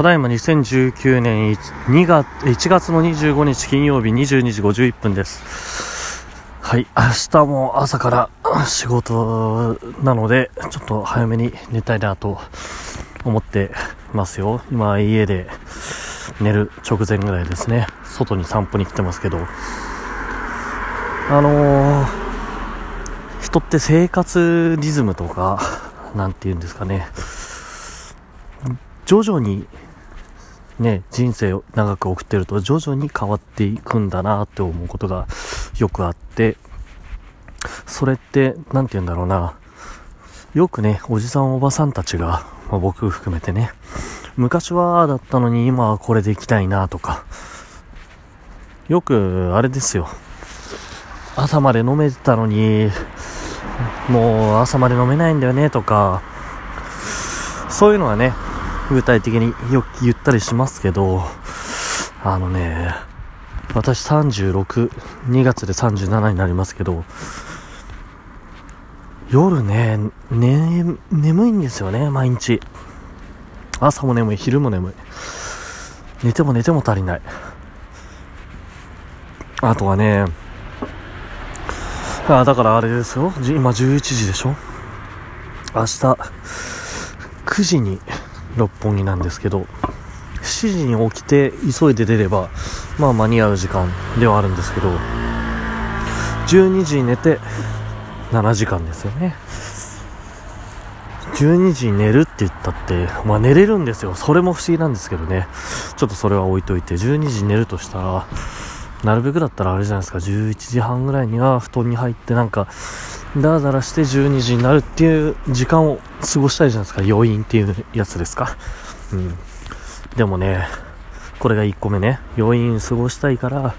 ただいま2019年 2, 月1月の25日金曜日22時51分です。はい、明日も朝から仕事なので、ちょっと早めに寝たいなと思ってますよ。今家で寝る直前ぐらいですね。外に散歩に来てますけど。あのー、人って生活リズムとか、なんて言うんですかね。徐々にね、人生を長く送ってると徐々に変わっていくんだなって思うことがよくあって、それって、なんて言うんだろうな、よくね、おじさんおばさんたちが、まあ、僕含めてね、昔はだったのに今はこれで行きたいなとか、よくあれですよ、朝まで飲めてたのに、もう朝まで飲めないんだよねとか、そういうのはね、具体的によく言ったりしますけど、あのね、私36、2月で37になりますけど、夜ね、ね、眠いんですよね、毎日。朝も眠い、昼も眠い。寝ても寝ても足りない。あとはね、あ、だからあれですよ。今11時でしょ明日、9時に六本木なんですけど、7時に起きて急いで出れば、まあ間に合う時間ではあるんですけど、12時に寝て7時間ですよね。12時に寝るって言ったって、まあ寝れるんですよ。それも不思議なんですけどね。ちょっとそれは置いといて、12時に寝るとしたら、なるべくだったらあれじゃないですか、11時半ぐらいには布団に入ってなんか、ダラダラして12時になるっていう時間を過ごしたいじゃないですか。余韻っていうやつですか。うん。でもね、これが1個目ね。余韻過ごしたいから、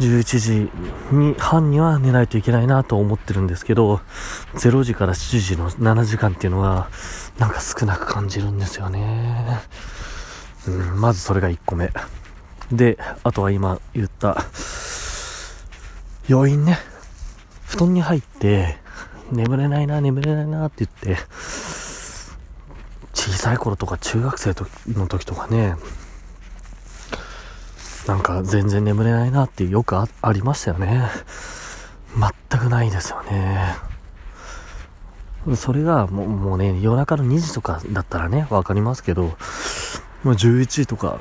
11時に半には寝ないといけないなと思ってるんですけど、0時から7時の7時間っていうのは、なんか少なく感じるんですよね。うん、まずそれが1個目。で、あとは今言った、余韻ね。布団に入って、眠れないな、眠れないなって言って、小さい頃とか中学生の時とかね、なんか全然眠れないなってよくありましたよね。全くないですよね。それがもうもうね、夜中の2時とかだったらね、わかりますけど、もう11時とか、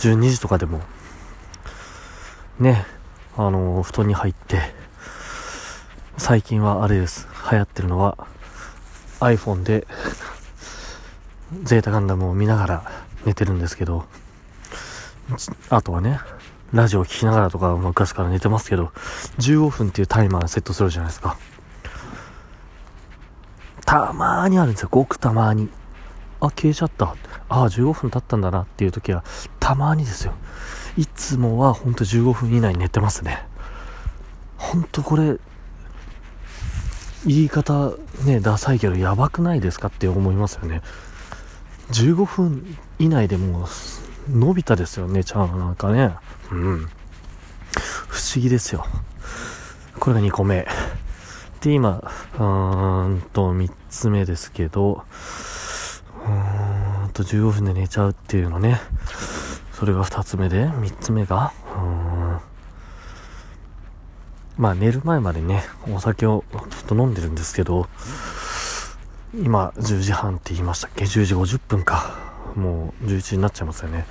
12時とかでも、ね、あの、布団に入って、最近はあれです。流行ってるのは iPhone でゼータガンダムを見ながら寝てるんですけど、あとはね、ラジオを聴きながらとか昔から寝てますけど、15分っていうタイマーセットするじゃないですか。たまーにあるんですよ。ごくたまーに。あ、消えちゃった。ああ、15分経ったんだなっていう時は、たまにですよ。いつもはほんと15分以内に寝てますね。ほんとこれ、言い方ね、ダサいけどやばくないですかって思いますよね。15分以内でもう伸びたですよね、ちゃんなんかね。うん。不思議ですよ。これが2個目。で、今、うーんと3つ目ですけど、うーんと15分で寝ちゃうっていうのね。それが2つ目で、3つ目が、うんまあ寝る前までね、お酒をちょっと飲んでるんですけど、今10時半って言いましたっけ ?10 時50分か。もう11時になっちゃいますよね。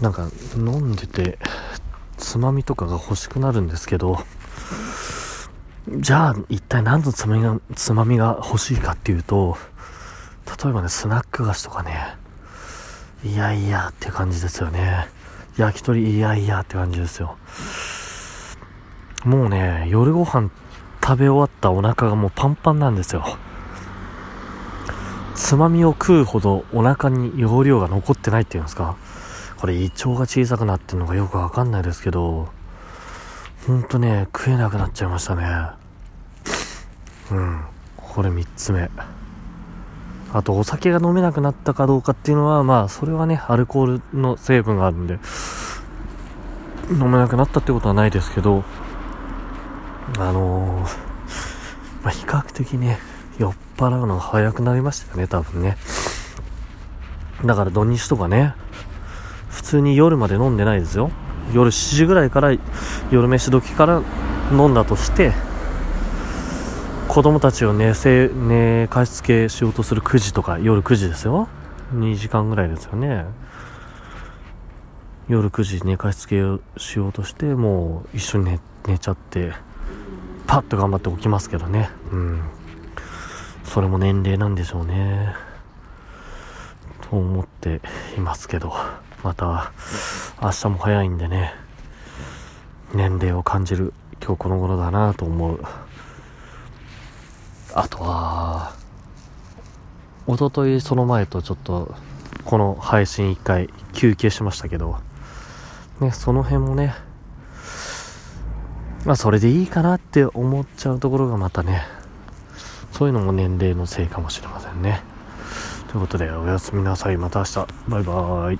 なんか飲んでて、つまみとかが欲しくなるんですけど、じゃあ一体何のつまみが、つまみが欲しいかっていうと、例えばね、スナック菓子とかね、いやいやって感じですよね。焼き鳥いやいやって感じですよ。もうね、夜ご飯食べ終わったお腹がもうパンパンなんですよ。つまみを食うほどお腹に容量が残ってないっていうんですか。これ胃腸が小さくなってるのがよくわかんないですけど、ほんとね、食えなくなっちゃいましたね。うん。これ3つ目。あとお酒が飲めなくなったかどうかっていうのは、まあ、それはね、アルコールの成分があるんで、飲めなくなったってことはないですけど、あのー、まあ、比較的ね、酔っ払うのが早くなりましたよね、多分ね。だから土日とかね、普通に夜まで飲んでないですよ。夜7時ぐらいから夜飯時から飲んだとして子供たちを寝せ寝かしつけしようとする9時とか夜9時ですよ。2時間ぐらいですよね。夜9時寝かしつけをしようとしてもう一緒に寝寝ちゃってパッと頑張って起きますけどね。うん。それも年齢なんでしょうね。と思っていますけど。また明日も早いんでね年齢を感じる今日この頃だなと思う。あとは一昨日その前とちょっとこの配信1回休憩しましたけどねその辺もねまあそれでいいかなって思っちゃうところがまたねそういうのも年齢のせいかもしれませんね。ということでおやすみなさい。また明日。バイバーイ。